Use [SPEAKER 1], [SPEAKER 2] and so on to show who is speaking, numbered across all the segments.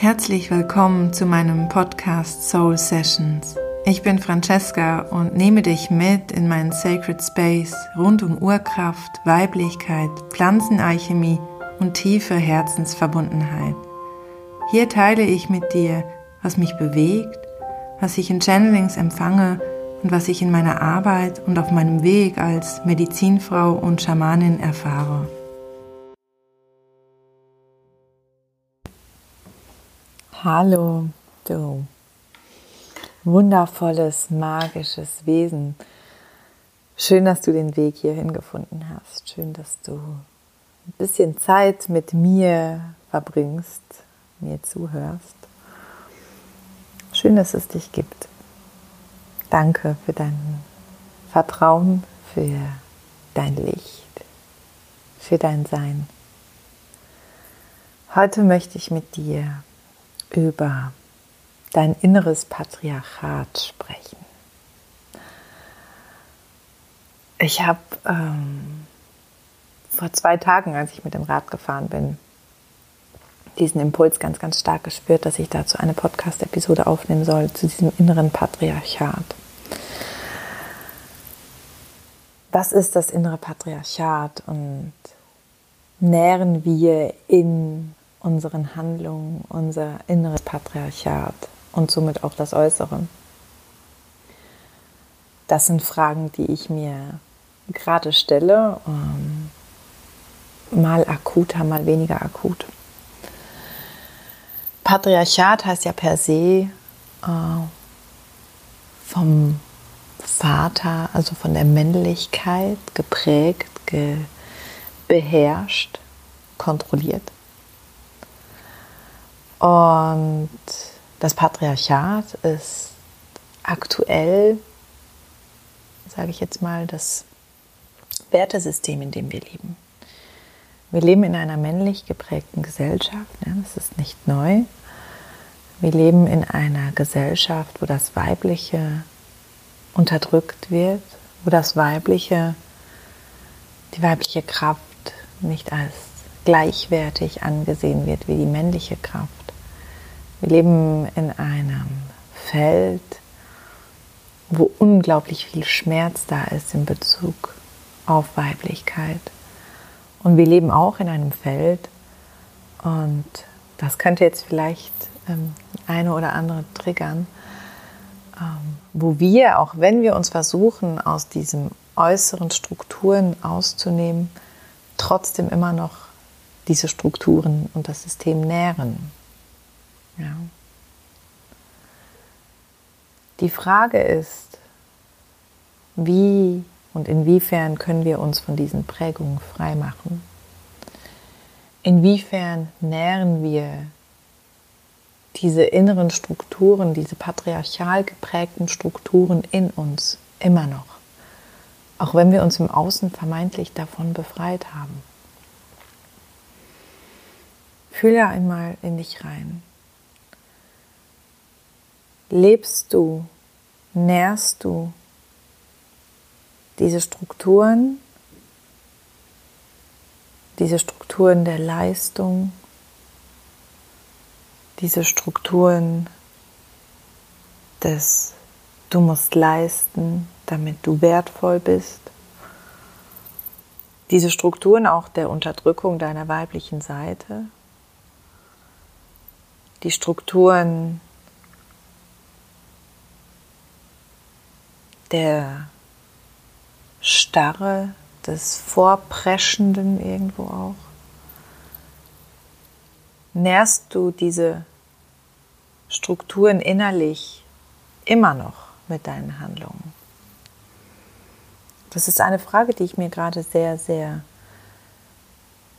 [SPEAKER 1] Herzlich willkommen zu meinem Podcast Soul Sessions. Ich bin Francesca und nehme dich mit in meinen Sacred Space rund um Urkraft, Weiblichkeit, Pflanzenalchemie und tiefe Herzensverbundenheit. Hier teile ich mit dir, was mich bewegt, was ich in Channelings empfange und was ich in meiner Arbeit und auf meinem Weg als Medizinfrau und Schamanin erfahre. Hallo, du wundervolles, magisches Wesen. Schön, dass du den Weg hierhin gefunden hast. Schön, dass du ein bisschen Zeit mit mir verbringst, mir zuhörst. Schön, dass es dich gibt. Danke für dein Vertrauen, für dein Licht, für dein Sein. Heute möchte ich mit dir über dein inneres Patriarchat sprechen. Ich habe ähm, vor zwei Tagen, als ich mit dem Rad gefahren bin, diesen Impuls ganz, ganz stark gespürt, dass ich dazu eine Podcast-Episode aufnehmen soll, zu diesem inneren Patriarchat. Was ist das innere Patriarchat und nähren wir in unseren Handlungen unser inneres Patriarchat und somit auch das Äußere? Das sind Fragen, die ich mir gerade stelle, ähm, mal akuter, mal weniger akut. Patriarchat heißt ja per se äh, vom Vater, also von der Männlichkeit geprägt, ge beherrscht, kontrolliert. Und das Patriarchat ist aktuell, sage ich jetzt mal, das Wertesystem, in dem wir leben. Wir leben in einer männlich geprägten Gesellschaft, ne? das ist nicht neu. Wir leben in einer Gesellschaft, wo das Weibliche unterdrückt wird, wo das Weibliche, die weibliche Kraft nicht als gleichwertig angesehen wird wie die männliche Kraft. Wir leben in einem Feld, wo unglaublich viel Schmerz da ist in Bezug auf Weiblichkeit. Und wir leben auch in einem Feld, und das könnte jetzt vielleicht ähm, eine oder andere triggern, ähm, wo wir, auch wenn wir uns versuchen, aus diesen äußeren Strukturen auszunehmen, trotzdem immer noch diese Strukturen und das System nähren. Ja. Die Frage ist, wie und inwiefern können wir uns von diesen Prägungen freimachen? Inwiefern nähren wir diese inneren Strukturen, diese patriarchal geprägten Strukturen in uns immer noch, auch wenn wir uns im Außen vermeintlich davon befreit haben? Fühle einmal in dich rein lebst du, nährst du diese Strukturen, diese Strukturen der Leistung, diese Strukturen des Du musst leisten, damit du wertvoll bist. Diese Strukturen auch der Unterdrückung deiner weiblichen Seite. Die Strukturen der Starre, des Vorpreschenden irgendwo auch? Nährst du diese Strukturen innerlich immer noch mit deinen Handlungen? Das ist eine Frage, die ich mir gerade sehr, sehr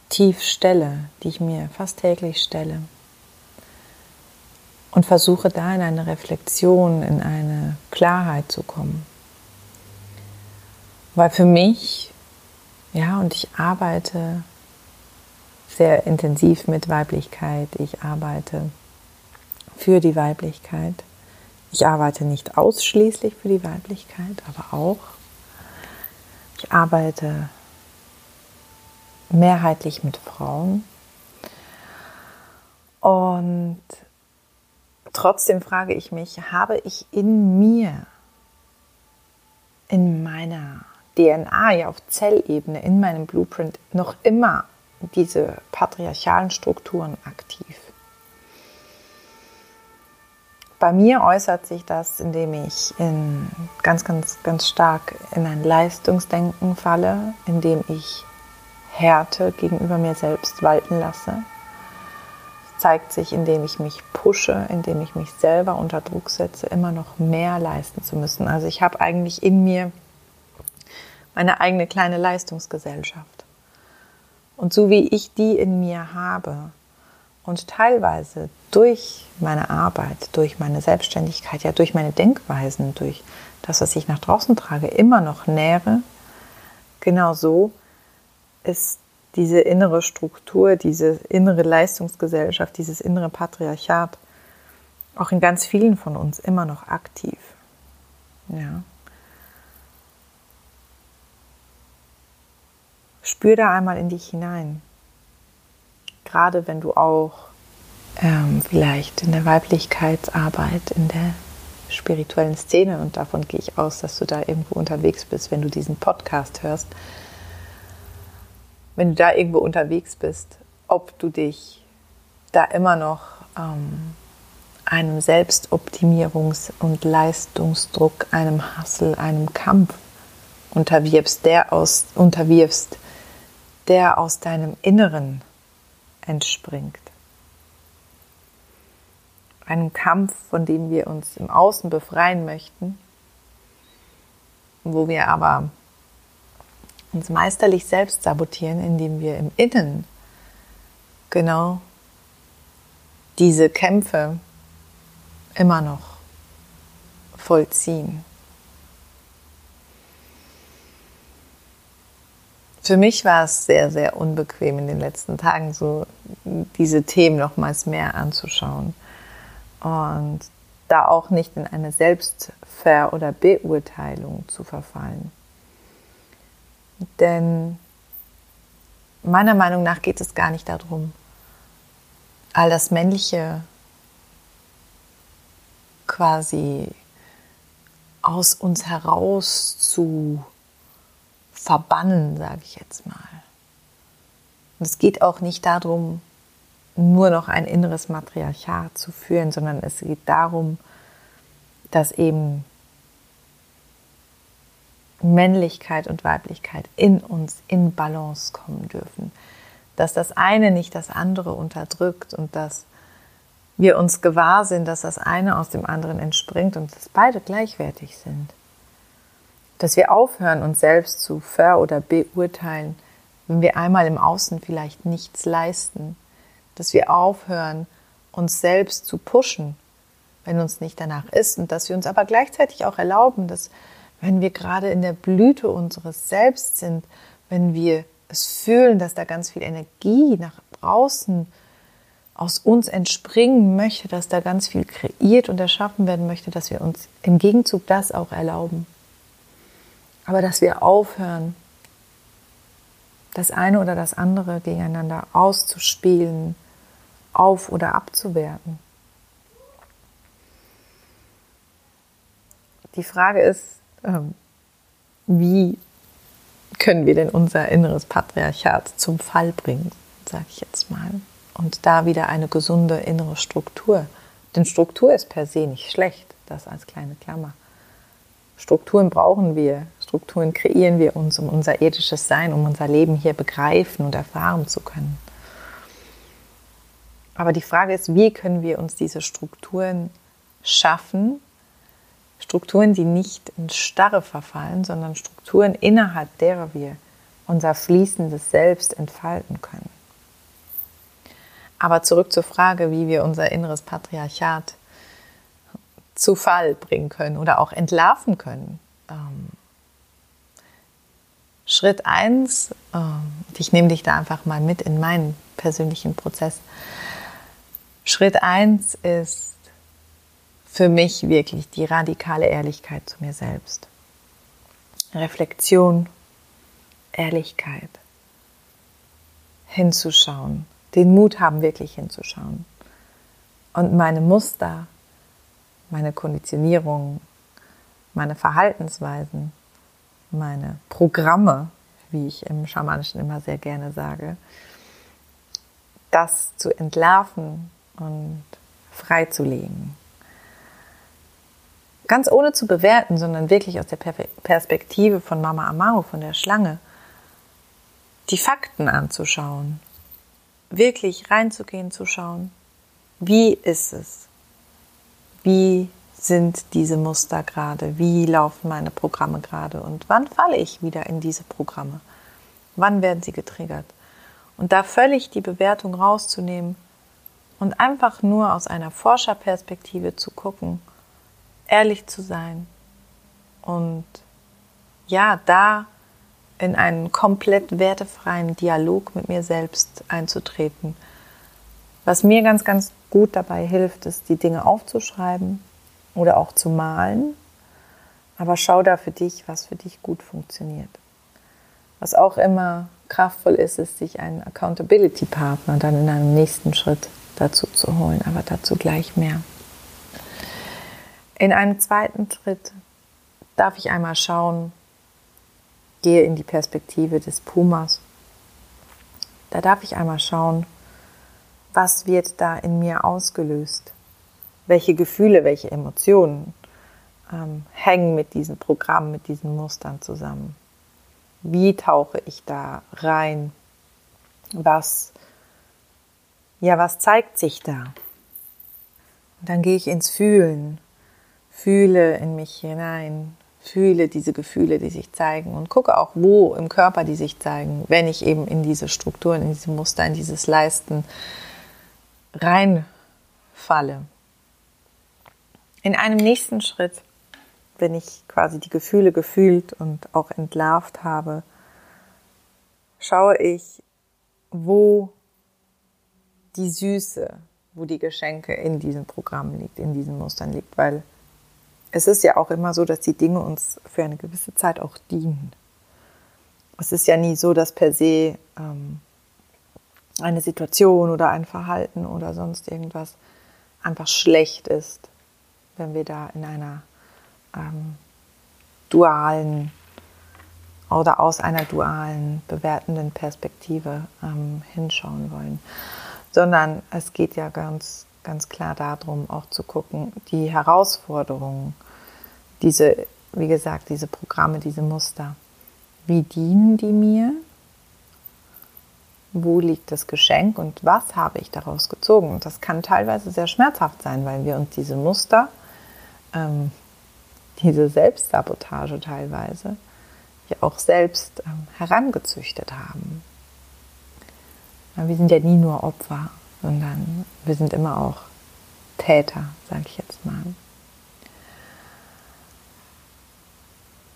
[SPEAKER 1] tief stelle, die ich mir fast täglich stelle. Und versuche da in eine Reflexion, in eine Klarheit zu kommen. Weil für mich, ja, und ich arbeite sehr intensiv mit Weiblichkeit, ich arbeite für die Weiblichkeit. Ich arbeite nicht ausschließlich für die Weiblichkeit, aber auch. Ich arbeite mehrheitlich mit Frauen. Und trotzdem frage ich mich, habe ich in mir, in meiner DNA, ja auf Zellebene, in meinem Blueprint noch immer diese patriarchalen Strukturen aktiv? Bei mir äußert sich das, indem ich in ganz, ganz, ganz stark in ein Leistungsdenken falle, indem ich Härte gegenüber mir selbst walten lasse. Zeigt sich, indem ich mich pushe, indem ich mich selber unter Druck setze, immer noch mehr leisten zu müssen. Also ich habe eigentlich in mir meine eigene kleine Leistungsgesellschaft. Und so wie ich die in mir habe, und teilweise durch meine Arbeit, durch meine Selbstständigkeit, ja durch meine Denkweisen, durch das, was ich nach draußen trage, immer noch nähere, genau so ist diese innere Struktur, diese innere Leistungsgesellschaft, dieses innere Patriarchat auch in ganz vielen von uns immer noch aktiv. Ja. Spür da einmal in dich hinein gerade wenn du auch ähm, vielleicht in der Weiblichkeitsarbeit, in der spirituellen Szene, und davon gehe ich aus, dass du da irgendwo unterwegs bist, wenn du diesen Podcast hörst, wenn du da irgendwo unterwegs bist, ob du dich da immer noch ähm, einem Selbstoptimierungs- und Leistungsdruck, einem Hassel, einem Kampf unterwirfst, der aus, unterwirfst, der aus deinem Inneren entspringt. Einem Kampf, von dem wir uns im Außen befreien möchten, wo wir aber uns meisterlich selbst sabotieren, indem wir im Innen genau diese Kämpfe immer noch vollziehen. Für mich war es sehr, sehr unbequem in den letzten Tagen, so diese Themen nochmals mehr anzuschauen. Und da auch nicht in eine Selbstver- oder Beurteilung zu verfallen. Denn meiner Meinung nach geht es gar nicht darum, all das Männliche quasi aus uns heraus zu verbannen, sage ich jetzt mal. Und es geht auch nicht darum, nur noch ein inneres Matriarchat zu führen, sondern es geht darum, dass eben Männlichkeit und Weiblichkeit in uns in Balance kommen dürfen. Dass das eine nicht das andere unterdrückt und dass wir uns gewahr sind, dass das eine aus dem anderen entspringt und dass beide gleichwertig sind dass wir aufhören, uns selbst zu ver- oder beurteilen, wenn wir einmal im Außen vielleicht nichts leisten, dass wir aufhören, uns selbst zu pushen, wenn uns nicht danach ist und dass wir uns aber gleichzeitig auch erlauben, dass wenn wir gerade in der Blüte unseres Selbst sind, wenn wir es fühlen, dass da ganz viel Energie nach draußen aus uns entspringen möchte, dass da ganz viel kreiert und erschaffen werden möchte, dass wir uns im Gegenzug das auch erlauben. Aber dass wir aufhören, das eine oder das andere gegeneinander auszuspielen, auf oder abzuwerten. Die Frage ist, wie können wir denn unser inneres Patriarchat zum Fall bringen, sage ich jetzt mal. Und da wieder eine gesunde innere Struktur. Denn Struktur ist per se nicht schlecht, das als kleine Klammer. Strukturen brauchen wir, Strukturen kreieren wir uns, um unser ethisches Sein, um unser Leben hier begreifen und erfahren zu können. Aber die Frage ist, wie können wir uns diese Strukturen schaffen? Strukturen, die nicht in Starre verfallen, sondern Strukturen, innerhalb derer wir unser fließendes Selbst entfalten können. Aber zurück zur Frage, wie wir unser inneres Patriarchat zu Fall bringen können oder auch entlarven können. Ähm, Schritt eins, ähm, ich nehme dich da einfach mal mit in meinen persönlichen Prozess. Schritt eins ist für mich wirklich die radikale Ehrlichkeit zu mir selbst. Reflexion, Ehrlichkeit, hinzuschauen, den Mut haben, wirklich hinzuschauen und meine Muster meine Konditionierung, meine Verhaltensweisen, meine Programme, wie ich im Schamanischen immer sehr gerne sage, das zu entlarven und freizulegen. Ganz ohne zu bewerten, sondern wirklich aus der Perspektive von Mama Amaro, von der Schlange, die Fakten anzuschauen, wirklich reinzugehen, zu schauen, wie ist es? Wie sind diese Muster gerade? Wie laufen meine Programme gerade? Und wann falle ich wieder in diese Programme? Wann werden sie getriggert? Und da völlig die Bewertung rauszunehmen und einfach nur aus einer Forscherperspektive zu gucken, ehrlich zu sein und ja, da in einen komplett wertefreien Dialog mit mir selbst einzutreten. Was mir ganz, ganz gut dabei hilft, ist, die Dinge aufzuschreiben oder auch zu malen. Aber schau da für dich, was für dich gut funktioniert. Was auch immer kraftvoll ist, ist, sich einen Accountability-Partner dann in einem nächsten Schritt dazu zu holen. Aber dazu gleich mehr. In einem zweiten Schritt darf ich einmal schauen, gehe in die Perspektive des Pumas. Da darf ich einmal schauen, was wird da in mir ausgelöst? Welche Gefühle, welche Emotionen ähm, hängen mit diesem Programm, mit diesen Mustern zusammen? Wie tauche ich da rein? Was, ja, was zeigt sich da? Und dann gehe ich ins Fühlen, fühle in mich hinein, fühle diese Gefühle, die sich zeigen. Und gucke auch, wo im Körper die sich zeigen, wenn ich eben in diese Strukturen, in diese Muster, in dieses Leisten reinfalle. In einem nächsten Schritt, wenn ich quasi die Gefühle gefühlt und auch entlarvt habe, schaue ich, wo die Süße, wo die Geschenke in diesem Programm liegt, in diesen Mustern liegt, weil es ist ja auch immer so, dass die Dinge uns für eine gewisse Zeit auch dienen. Es ist ja nie so, dass per se ähm, eine Situation oder ein Verhalten oder sonst irgendwas einfach schlecht ist, wenn wir da in einer ähm, dualen oder aus einer dualen, bewertenden Perspektive ähm, hinschauen wollen. Sondern es geht ja ganz, ganz klar darum, auch zu gucken, die Herausforderungen, diese, wie gesagt, diese Programme, diese Muster, wie dienen die mir wo liegt das Geschenk und was habe ich daraus gezogen. Und das kann teilweise sehr schmerzhaft sein, weil wir uns diese Muster, ähm, diese Selbstsabotage teilweise, ja auch selbst ähm, herangezüchtet haben. Wir sind ja nie nur Opfer, sondern wir sind immer auch Täter, sage ich jetzt mal.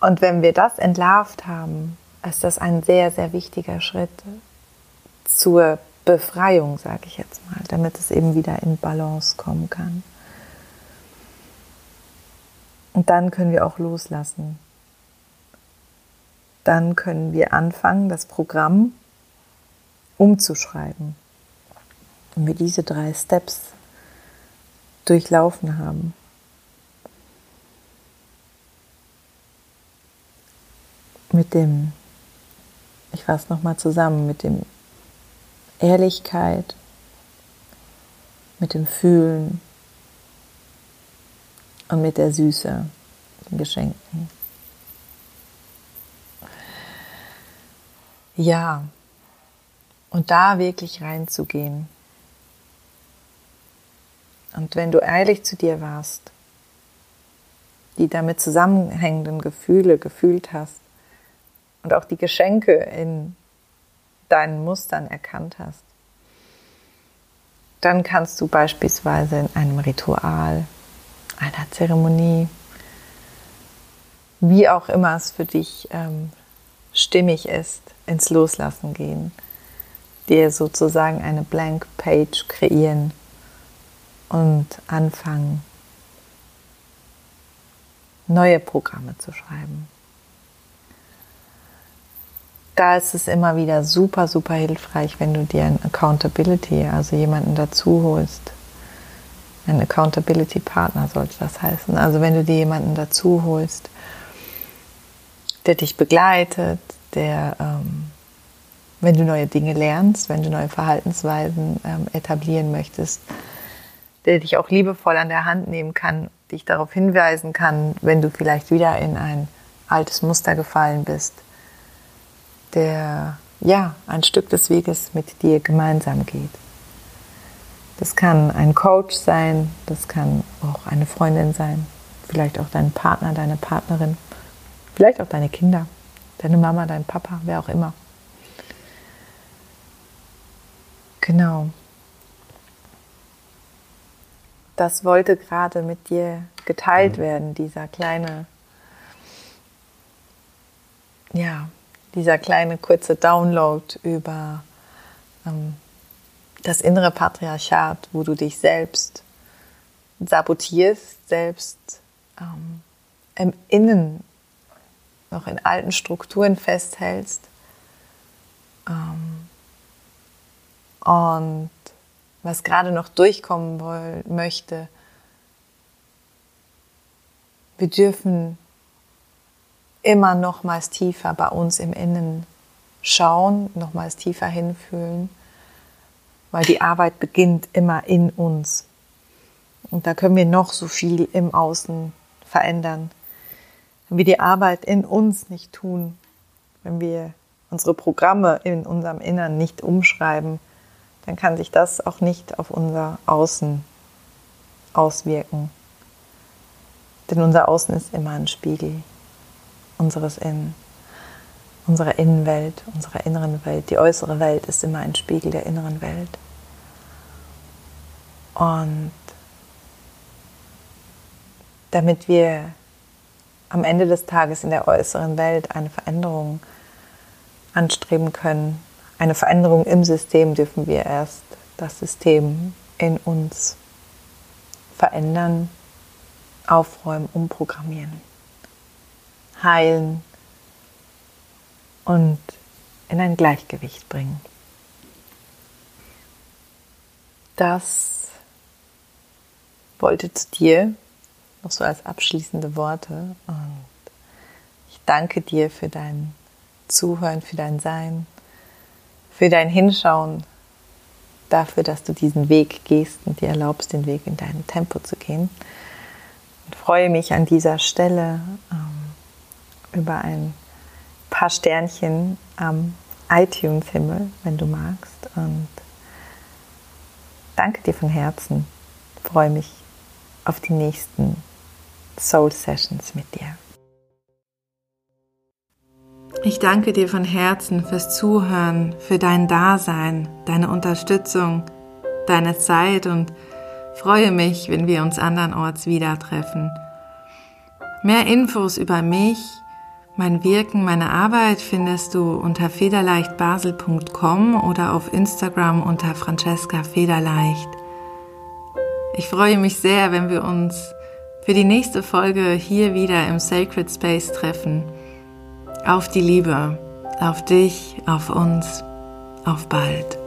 [SPEAKER 1] Und wenn wir das entlarvt haben, ist das ein sehr, sehr wichtiger Schritt, zur Befreiung, sage ich jetzt mal, damit es eben wieder in Balance kommen kann. Und dann können wir auch loslassen. Dann können wir anfangen, das Programm umzuschreiben. Wenn wir diese drei Steps durchlaufen haben. Mit dem, ich fasse nochmal zusammen, mit dem Ehrlichkeit, mit dem Fühlen und mit der Süße, den Geschenken. Ja, und da wirklich reinzugehen. Und wenn du ehrlich zu dir warst, die damit zusammenhängenden Gefühle gefühlt hast und auch die Geschenke in deinen Mustern erkannt hast, dann kannst du beispielsweise in einem Ritual, einer Zeremonie, wie auch immer es für dich ähm, stimmig ist, ins Loslassen gehen, dir sozusagen eine Blank Page kreieren und anfangen, neue Programme zu schreiben da ist es immer wieder super, super hilfreich, wenn du dir ein Accountability, also jemanden dazu holst, Ein Accountability Partner sollte das heißen. Also wenn du dir jemanden dazu holst, der dich begleitet, der, ähm, wenn du neue Dinge lernst, wenn du neue Verhaltensweisen ähm, etablieren möchtest, der dich auch liebevoll an der Hand nehmen kann, dich darauf hinweisen kann, wenn du vielleicht wieder in ein altes Muster gefallen bist, der ja ein Stück des Weges mit dir gemeinsam geht. Das kann ein Coach sein, das kann auch eine Freundin sein, vielleicht auch dein Partner, deine Partnerin, vielleicht auch deine Kinder, deine Mama, dein Papa, wer auch immer. Genau. Das wollte gerade mit dir geteilt werden, dieser kleine, ja, dieser kleine kurze Download über ähm, das innere Patriarchat, wo du dich selbst sabotierst, selbst ähm, im Innen noch in alten Strukturen festhältst. Ähm, und was gerade noch durchkommen woll, möchte, wir dürfen immer nochmals tiefer bei uns im Innen schauen, nochmals tiefer hinfühlen, weil die Arbeit beginnt immer in uns. Und da können wir noch so viel im Außen verändern. Wenn wir die Arbeit in uns nicht tun, wenn wir unsere Programme in unserem Innern nicht umschreiben, dann kann sich das auch nicht auf unser Außen auswirken. Denn unser Außen ist immer ein Spiegel unseres Innen, unserer Innenwelt, unserer inneren Welt. Die äußere Welt ist immer ein Spiegel der inneren Welt. Und damit wir am Ende des Tages in der äußeren Welt eine Veränderung anstreben können, eine Veränderung im System, dürfen wir erst das System in uns verändern, aufräumen, umprogrammieren heilen und in ein Gleichgewicht bringen. Das wollte zu dir noch so als abschließende Worte und ich danke dir für dein Zuhören, für dein Sein, für dein Hinschauen, dafür, dass du diesen Weg gehst und dir erlaubst, den Weg in deinem Tempo zu gehen. Und freue mich an dieser Stelle. Ähm, über ein paar Sternchen am iTunes-Himmel, wenn du magst. Und danke dir von Herzen. Freue mich auf die nächsten Soul Sessions mit dir.
[SPEAKER 2] Ich danke dir von Herzen fürs Zuhören, für dein Dasein, deine Unterstützung, deine Zeit und freue mich, wenn wir uns andernorts wieder treffen. Mehr Infos über mich mein Wirken, meine Arbeit findest du unter federleichtbasel.com oder auf Instagram unter Francesca Federleicht. Ich freue mich sehr, wenn wir uns für die nächste Folge hier wieder im Sacred Space treffen. Auf die Liebe, auf dich, auf uns, auf bald.